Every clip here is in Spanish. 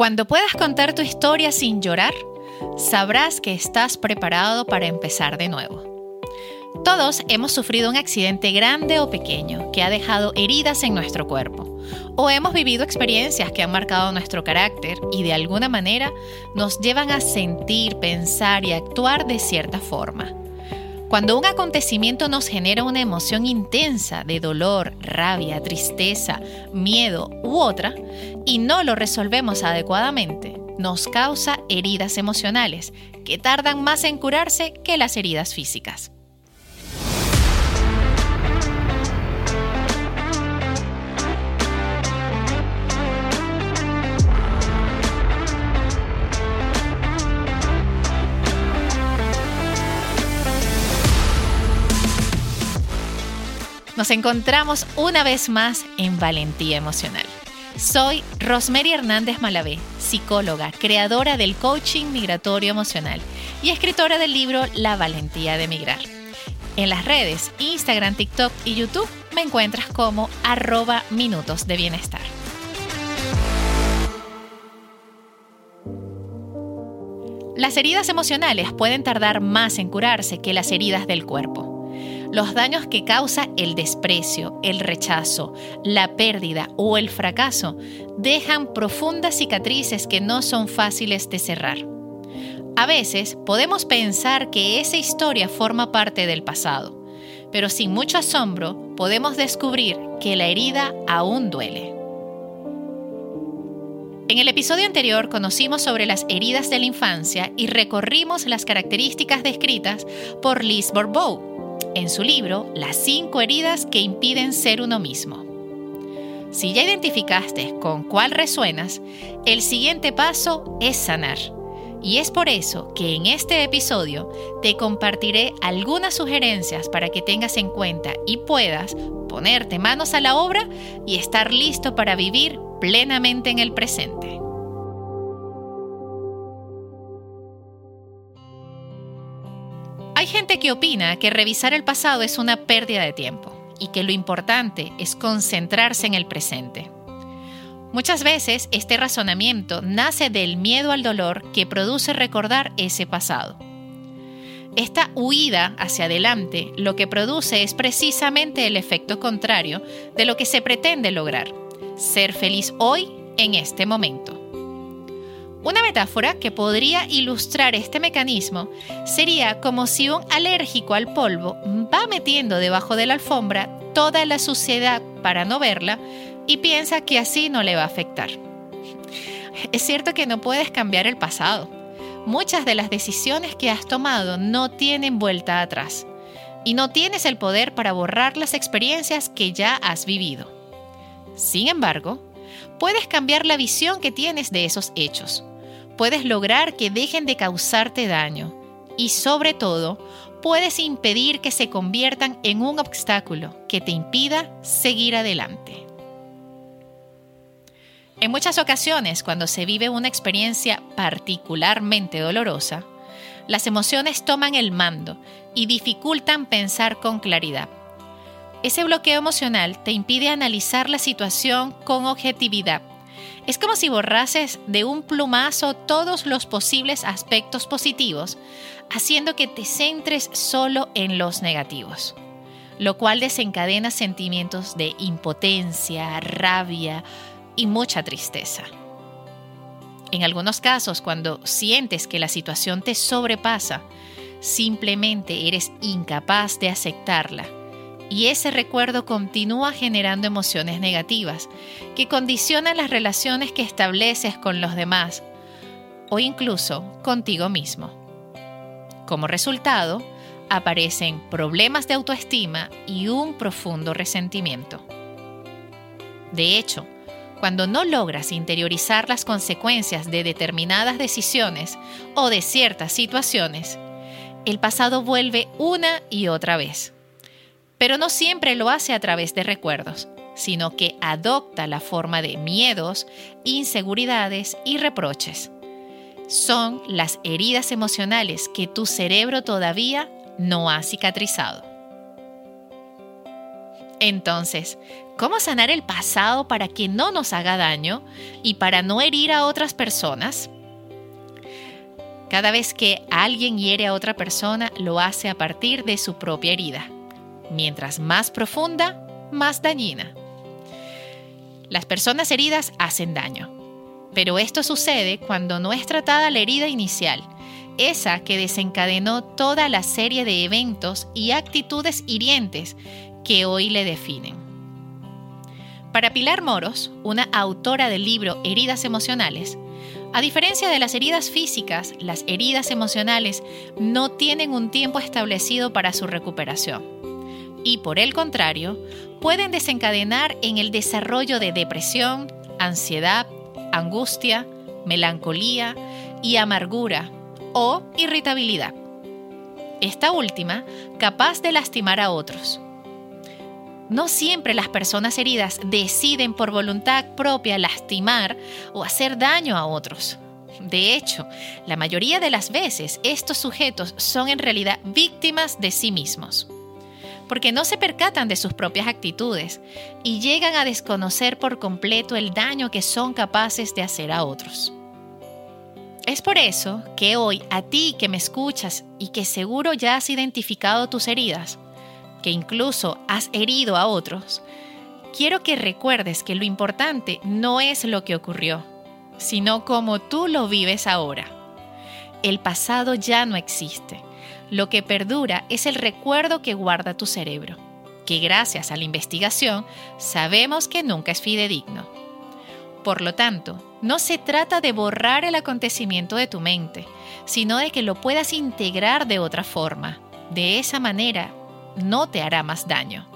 Cuando puedas contar tu historia sin llorar, sabrás que estás preparado para empezar de nuevo. Todos hemos sufrido un accidente grande o pequeño que ha dejado heridas en nuestro cuerpo, o hemos vivido experiencias que han marcado nuestro carácter y de alguna manera nos llevan a sentir, pensar y actuar de cierta forma. Cuando un acontecimiento nos genera una emoción intensa de dolor, rabia, tristeza, miedo u otra, y no lo resolvemos adecuadamente, nos causa heridas emocionales que tardan más en curarse que las heridas físicas. Nos encontramos una vez más en Valentía Emocional. Soy Rosemary Hernández Malavé, psicóloga, creadora del coaching migratorio emocional y escritora del libro La Valentía de Migrar. En las redes, Instagram, TikTok y YouTube me encuentras como arroba minutos de bienestar. Las heridas emocionales pueden tardar más en curarse que las heridas del cuerpo. Los daños que causa el desprecio, el rechazo, la pérdida o el fracaso dejan profundas cicatrices que no son fáciles de cerrar. A veces podemos pensar que esa historia forma parte del pasado, pero sin mucho asombro podemos descubrir que la herida aún duele. En el episodio anterior conocimos sobre las heridas de la infancia y recorrimos las características descritas por Liz Bourbeau, en su libro Las cinco heridas que impiden ser uno mismo. Si ya identificaste con cuál resuenas, el siguiente paso es sanar. Y es por eso que en este episodio te compartiré algunas sugerencias para que tengas en cuenta y puedas ponerte manos a la obra y estar listo para vivir plenamente en el presente. Gente que opina que revisar el pasado es una pérdida de tiempo y que lo importante es concentrarse en el presente. Muchas veces este razonamiento nace del miedo al dolor que produce recordar ese pasado. Esta huida hacia adelante lo que produce es precisamente el efecto contrario de lo que se pretende lograr, ser feliz hoy en este momento. Una metáfora que podría ilustrar este mecanismo sería como si un alérgico al polvo va metiendo debajo de la alfombra toda la suciedad para no verla y piensa que así no le va a afectar. Es cierto que no puedes cambiar el pasado. Muchas de las decisiones que has tomado no tienen vuelta atrás y no tienes el poder para borrar las experiencias que ya has vivido. Sin embargo, puedes cambiar la visión que tienes de esos hechos puedes lograr que dejen de causarte daño y sobre todo puedes impedir que se conviertan en un obstáculo que te impida seguir adelante. En muchas ocasiones, cuando se vive una experiencia particularmente dolorosa, las emociones toman el mando y dificultan pensar con claridad. Ese bloqueo emocional te impide analizar la situación con objetividad es como si borrases de un plumazo todos los posibles aspectos positivos, haciendo que te centres solo en los negativos, lo cual desencadena sentimientos de impotencia, rabia y mucha tristeza. En algunos casos, cuando sientes que la situación te sobrepasa, simplemente eres incapaz de aceptarla y ese recuerdo continúa generando emociones negativas que condicionan las relaciones que estableces con los demás o incluso contigo mismo. Como resultado, aparecen problemas de autoestima y un profundo resentimiento. De hecho, cuando no logras interiorizar las consecuencias de determinadas decisiones o de ciertas situaciones, el pasado vuelve una y otra vez pero no siempre lo hace a través de recuerdos, sino que adopta la forma de miedos, inseguridades y reproches. Son las heridas emocionales que tu cerebro todavía no ha cicatrizado. Entonces, ¿cómo sanar el pasado para que no nos haga daño y para no herir a otras personas? Cada vez que alguien hiere a otra persona, lo hace a partir de su propia herida. Mientras más profunda, más dañina. Las personas heridas hacen daño, pero esto sucede cuando no es tratada la herida inicial, esa que desencadenó toda la serie de eventos y actitudes hirientes que hoy le definen. Para Pilar Moros, una autora del libro Heridas Emocionales, a diferencia de las heridas físicas, las heridas emocionales no tienen un tiempo establecido para su recuperación. Y por el contrario, pueden desencadenar en el desarrollo de depresión, ansiedad, angustia, melancolía y amargura o irritabilidad. Esta última capaz de lastimar a otros. No siempre las personas heridas deciden por voluntad propia lastimar o hacer daño a otros. De hecho, la mayoría de las veces estos sujetos son en realidad víctimas de sí mismos, porque no se percatan de sus propias actitudes y llegan a desconocer por completo el daño que son capaces de hacer a otros. Es por eso que hoy a ti que me escuchas y que seguro ya has identificado tus heridas, que incluso has herido a otros, quiero que recuerdes que lo importante no es lo que ocurrió, sino cómo tú lo vives ahora. El pasado ya no existe. Lo que perdura es el recuerdo que guarda tu cerebro, que gracias a la investigación sabemos que nunca es fidedigno. Por lo tanto, no se trata de borrar el acontecimiento de tu mente, sino de que lo puedas integrar de otra forma. De esa manera no te hará más daño.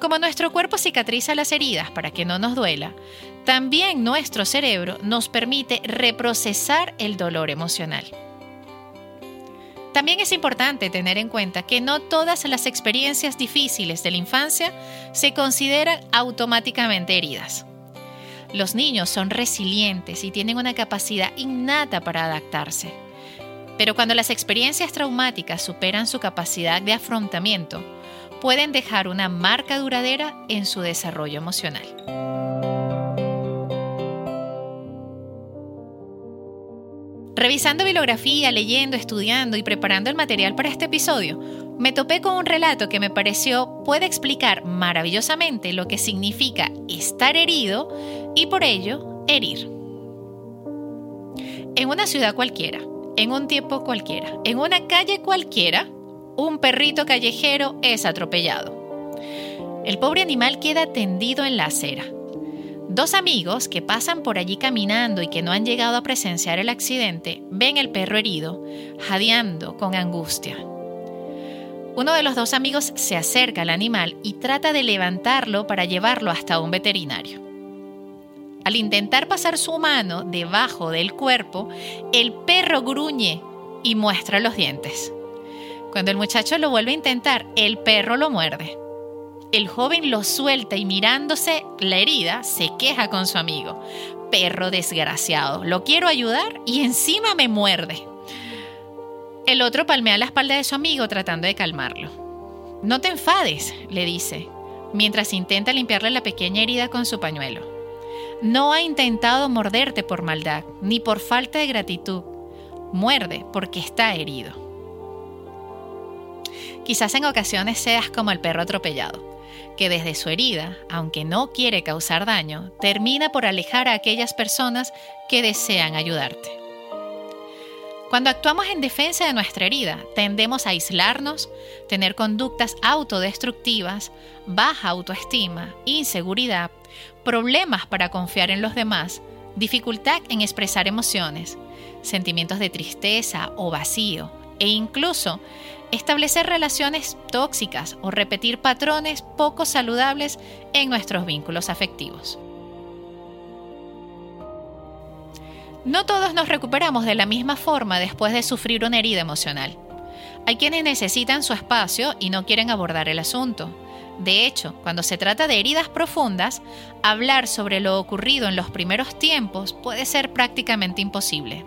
Como nuestro cuerpo cicatriza las heridas para que no nos duela, también nuestro cerebro nos permite reprocesar el dolor emocional. También es importante tener en cuenta que no todas las experiencias difíciles de la infancia se consideran automáticamente heridas. Los niños son resilientes y tienen una capacidad innata para adaptarse. Pero cuando las experiencias traumáticas superan su capacidad de afrontamiento, pueden dejar una marca duradera en su desarrollo emocional. Revisando bibliografía, leyendo, estudiando y preparando el material para este episodio, me topé con un relato que me pareció puede explicar maravillosamente lo que significa estar herido y por ello herir. En una ciudad cualquiera, en un tiempo cualquiera, en una calle cualquiera, un perrito callejero es atropellado. El pobre animal queda tendido en la acera. Dos amigos que pasan por allí caminando y que no han llegado a presenciar el accidente ven el perro herido, jadeando con angustia. Uno de los dos amigos se acerca al animal y trata de levantarlo para llevarlo hasta un veterinario. Al intentar pasar su mano debajo del cuerpo, el perro gruñe y muestra los dientes. Cuando el muchacho lo vuelve a intentar, el perro lo muerde. El joven lo suelta y mirándose la herida, se queja con su amigo. Perro desgraciado, lo quiero ayudar y encima me muerde. El otro palmea la espalda de su amigo tratando de calmarlo. No te enfades, le dice, mientras intenta limpiarle la pequeña herida con su pañuelo. No ha intentado morderte por maldad, ni por falta de gratitud. Muerde porque está herido. Quizás en ocasiones seas como el perro atropellado, que desde su herida, aunque no quiere causar daño, termina por alejar a aquellas personas que desean ayudarte. Cuando actuamos en defensa de nuestra herida, tendemos a aislarnos, tener conductas autodestructivas, baja autoestima, inseguridad, problemas para confiar en los demás, dificultad en expresar emociones, sentimientos de tristeza o vacío, e incluso establecer relaciones tóxicas o repetir patrones poco saludables en nuestros vínculos afectivos. No todos nos recuperamos de la misma forma después de sufrir una herida emocional. Hay quienes necesitan su espacio y no quieren abordar el asunto. De hecho, cuando se trata de heridas profundas, hablar sobre lo ocurrido en los primeros tiempos puede ser prácticamente imposible.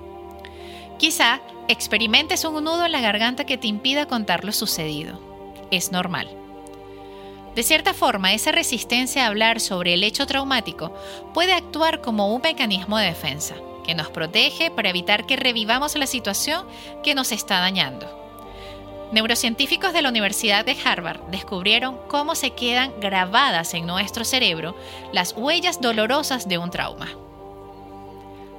Quizá experimentes un nudo en la garganta que te impida contar lo sucedido. Es normal. De cierta forma, esa resistencia a hablar sobre el hecho traumático puede actuar como un mecanismo de defensa que nos protege para evitar que revivamos la situación que nos está dañando. Neurocientíficos de la Universidad de Harvard descubrieron cómo se quedan grabadas en nuestro cerebro las huellas dolorosas de un trauma.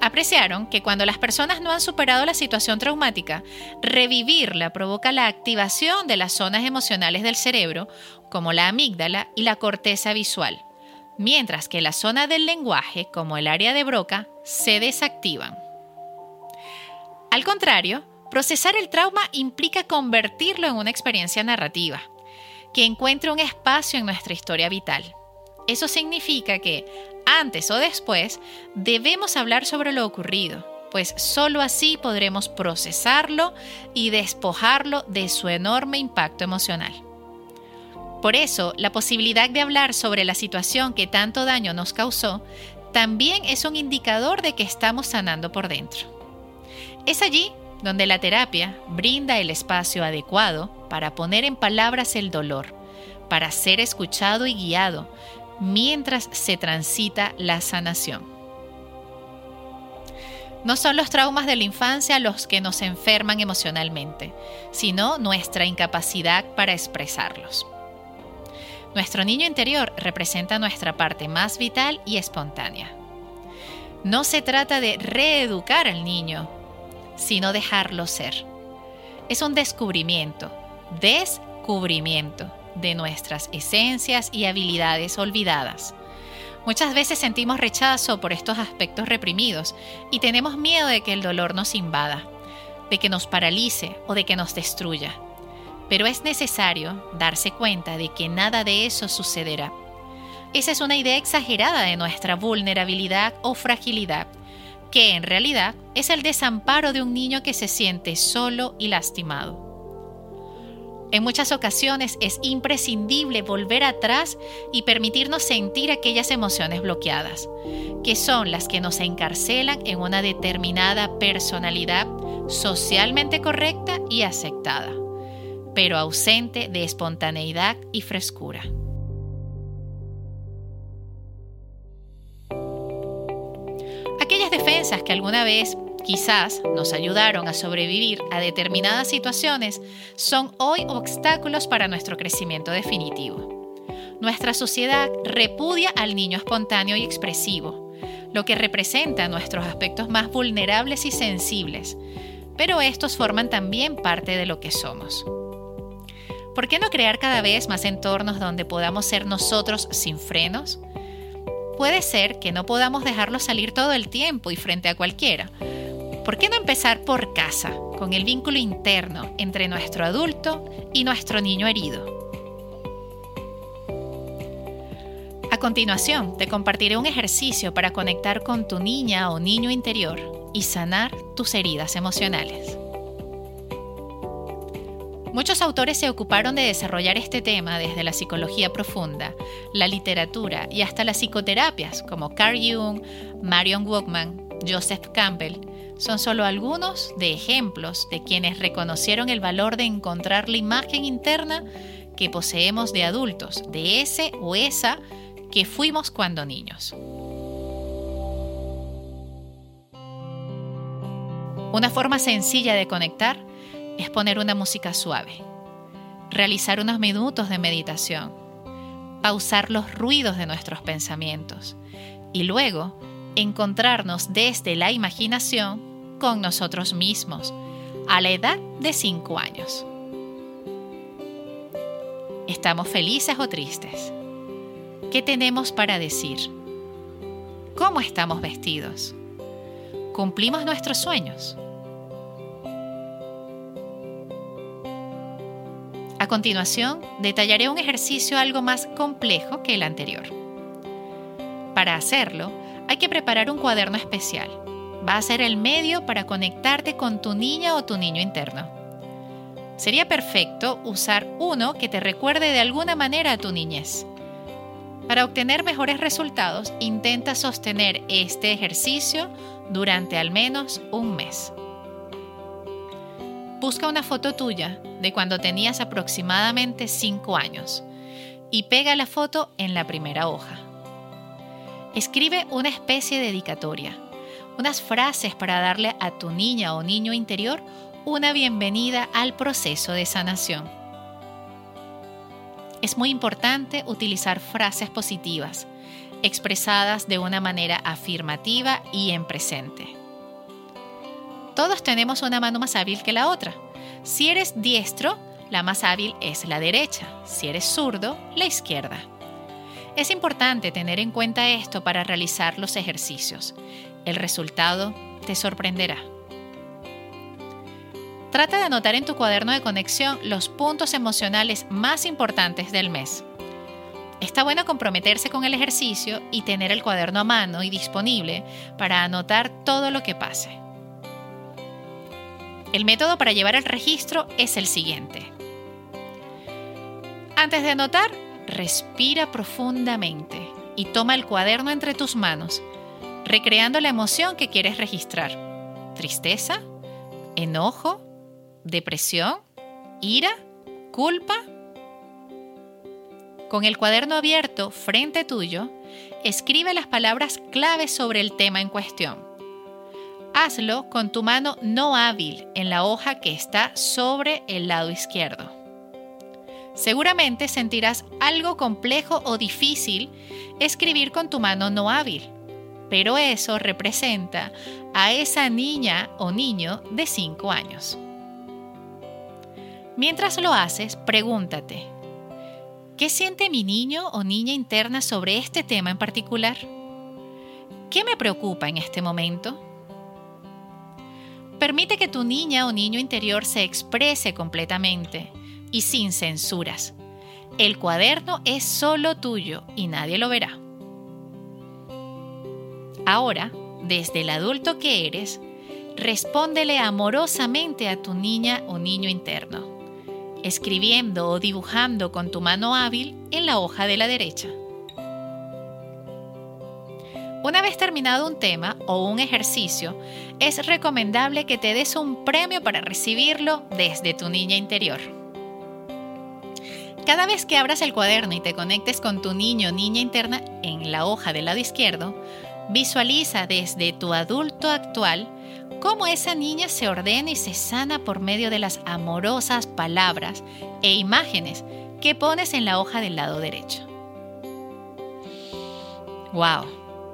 Apreciaron que cuando las personas no han superado la situación traumática, revivirla provoca la activación de las zonas emocionales del cerebro, como la amígdala y la corteza visual, mientras que la zona del lenguaje, como el área de Broca, se desactivan. Al contrario, procesar el trauma implica convertirlo en una experiencia narrativa, que encuentre un espacio en nuestra historia vital. Eso significa que, antes o después, debemos hablar sobre lo ocurrido, pues sólo así podremos procesarlo y despojarlo de su enorme impacto emocional. Por eso, la posibilidad de hablar sobre la situación que tanto daño nos causó también es un indicador de que estamos sanando por dentro. Es allí donde la terapia brinda el espacio adecuado para poner en palabras el dolor, para ser escuchado y guiado mientras se transita la sanación. No son los traumas de la infancia los que nos enferman emocionalmente, sino nuestra incapacidad para expresarlos. Nuestro niño interior representa nuestra parte más vital y espontánea. No se trata de reeducar al niño, sino dejarlo ser. Es un descubrimiento, descubrimiento de nuestras esencias y habilidades olvidadas. Muchas veces sentimos rechazo por estos aspectos reprimidos y tenemos miedo de que el dolor nos invada, de que nos paralice o de que nos destruya. Pero es necesario darse cuenta de que nada de eso sucederá. Esa es una idea exagerada de nuestra vulnerabilidad o fragilidad, que en realidad es el desamparo de un niño que se siente solo y lastimado. En muchas ocasiones es imprescindible volver atrás y permitirnos sentir aquellas emociones bloqueadas, que son las que nos encarcelan en una determinada personalidad socialmente correcta y aceptada pero ausente de espontaneidad y frescura. Aquellas defensas que alguna vez quizás nos ayudaron a sobrevivir a determinadas situaciones son hoy obstáculos para nuestro crecimiento definitivo. Nuestra sociedad repudia al niño espontáneo y expresivo, lo que representa nuestros aspectos más vulnerables y sensibles, pero estos forman también parte de lo que somos. ¿Por qué no crear cada vez más entornos donde podamos ser nosotros sin frenos? Puede ser que no podamos dejarlo salir todo el tiempo y frente a cualquiera. ¿Por qué no empezar por casa, con el vínculo interno entre nuestro adulto y nuestro niño herido? A continuación, te compartiré un ejercicio para conectar con tu niña o niño interior y sanar tus heridas emocionales. Muchos autores se ocuparon de desarrollar este tema desde la psicología profunda, la literatura y hasta las psicoterapias como Carl Jung, Marion Walkman, Joseph Campbell. Son solo algunos de ejemplos de quienes reconocieron el valor de encontrar la imagen interna que poseemos de adultos, de ese o esa que fuimos cuando niños. Una forma sencilla de conectar es poner una música suave, realizar unos minutos de meditación, pausar los ruidos de nuestros pensamientos y luego encontrarnos desde la imaginación con nosotros mismos a la edad de 5 años. ¿Estamos felices o tristes? ¿Qué tenemos para decir? ¿Cómo estamos vestidos? ¿Cumplimos nuestros sueños? A continuación, detallaré un ejercicio algo más complejo que el anterior. Para hacerlo, hay que preparar un cuaderno especial. Va a ser el medio para conectarte con tu niña o tu niño interno. Sería perfecto usar uno que te recuerde de alguna manera a tu niñez. Para obtener mejores resultados, intenta sostener este ejercicio durante al menos un mes. Busca una foto tuya de cuando tenías aproximadamente 5 años y pega la foto en la primera hoja. Escribe una especie de dedicatoria, unas frases para darle a tu niña o niño interior una bienvenida al proceso de sanación. Es muy importante utilizar frases positivas, expresadas de una manera afirmativa y en presente. Todos tenemos una mano más hábil que la otra. Si eres diestro, la más hábil es la derecha. Si eres zurdo, la izquierda. Es importante tener en cuenta esto para realizar los ejercicios. El resultado te sorprenderá. Trata de anotar en tu cuaderno de conexión los puntos emocionales más importantes del mes. Está bueno comprometerse con el ejercicio y tener el cuaderno a mano y disponible para anotar todo lo que pase. El método para llevar el registro es el siguiente. Antes de anotar, respira profundamente y toma el cuaderno entre tus manos, recreando la emoción que quieres registrar. Tristeza, enojo, depresión, ira, culpa. Con el cuaderno abierto frente tuyo, escribe las palabras claves sobre el tema en cuestión. Hazlo con tu mano no hábil en la hoja que está sobre el lado izquierdo. Seguramente sentirás algo complejo o difícil escribir con tu mano no hábil, pero eso representa a esa niña o niño de 5 años. Mientras lo haces, pregúntate, ¿qué siente mi niño o niña interna sobre este tema en particular? ¿Qué me preocupa en este momento? Permite que tu niña o niño interior se exprese completamente y sin censuras. El cuaderno es solo tuyo y nadie lo verá. Ahora, desde el adulto que eres, respóndele amorosamente a tu niña o niño interno escribiendo o dibujando con tu mano hábil en la hoja de la derecha. Una vez terminado un tema o un ejercicio, es recomendable que te des un premio para recibirlo desde tu niña interior. Cada vez que abras el cuaderno y te conectes con tu niño o niña interna en la hoja del lado izquierdo, visualiza desde tu adulto actual cómo esa niña se ordena y se sana por medio de las amorosas palabras e imágenes que pones en la hoja del lado derecho. ¡Wow!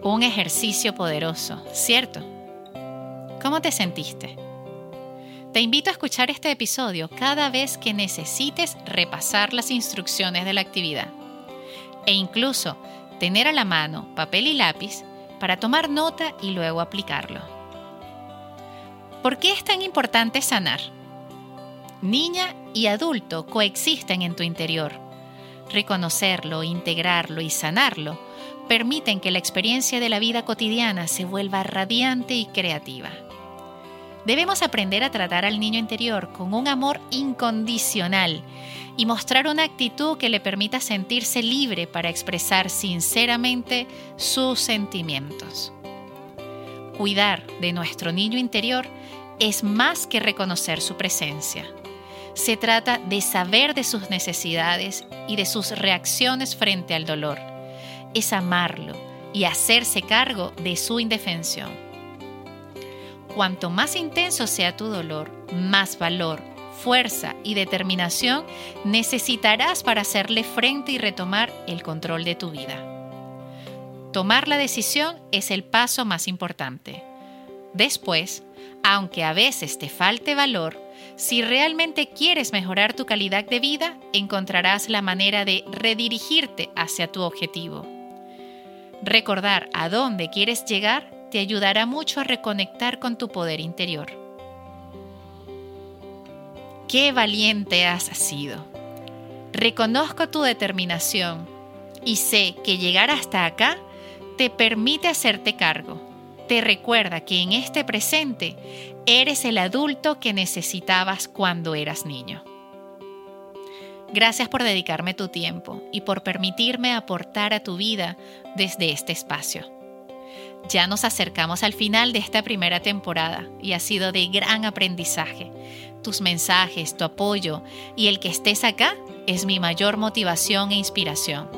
Un ejercicio poderoso, ¿cierto? ¿Cómo te sentiste? Te invito a escuchar este episodio cada vez que necesites repasar las instrucciones de la actividad e incluso tener a la mano papel y lápiz para tomar nota y luego aplicarlo. ¿Por qué es tan importante sanar? Niña y adulto coexisten en tu interior. Reconocerlo, integrarlo y sanarlo permiten que la experiencia de la vida cotidiana se vuelva radiante y creativa. Debemos aprender a tratar al niño interior con un amor incondicional y mostrar una actitud que le permita sentirse libre para expresar sinceramente sus sentimientos. Cuidar de nuestro niño interior es más que reconocer su presencia. Se trata de saber de sus necesidades y de sus reacciones frente al dolor. Es amarlo y hacerse cargo de su indefensión. Cuanto más intenso sea tu dolor, más valor, fuerza y determinación necesitarás para hacerle frente y retomar el control de tu vida. Tomar la decisión es el paso más importante. Después, aunque a veces te falte valor, si realmente quieres mejorar tu calidad de vida, encontrarás la manera de redirigirte hacia tu objetivo. Recordar a dónde quieres llegar te ayudará mucho a reconectar con tu poder interior. Qué valiente has sido. Reconozco tu determinación y sé que llegar hasta acá te permite hacerte cargo te recuerda que en este presente eres el adulto que necesitabas cuando eras niño. Gracias por dedicarme tu tiempo y por permitirme aportar a tu vida desde este espacio. Ya nos acercamos al final de esta primera temporada y ha sido de gran aprendizaje. Tus mensajes, tu apoyo y el que estés acá es mi mayor motivación e inspiración.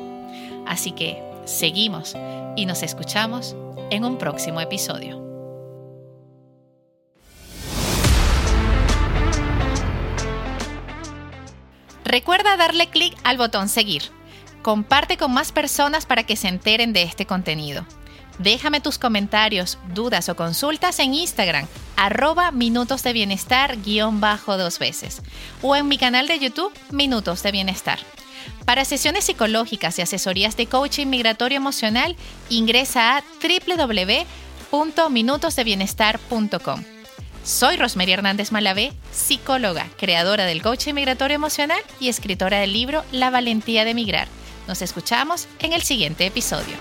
Así que seguimos y nos escuchamos en un próximo episodio. Recuerda darle clic al botón seguir. Comparte con más personas para que se enteren de este contenido. Déjame tus comentarios, dudas o consultas en Instagram, arroba minutos de bienestar guion bajo dos veces, o en mi canal de YouTube, Minutos de Bienestar. Para sesiones psicológicas y asesorías de coaching migratorio emocional, ingresa a www.minutosdebienestar.com. Soy Rosemary Hernández Malavé, psicóloga, creadora del coaching migratorio emocional y escritora del libro La valentía de migrar. Nos escuchamos en el siguiente episodio.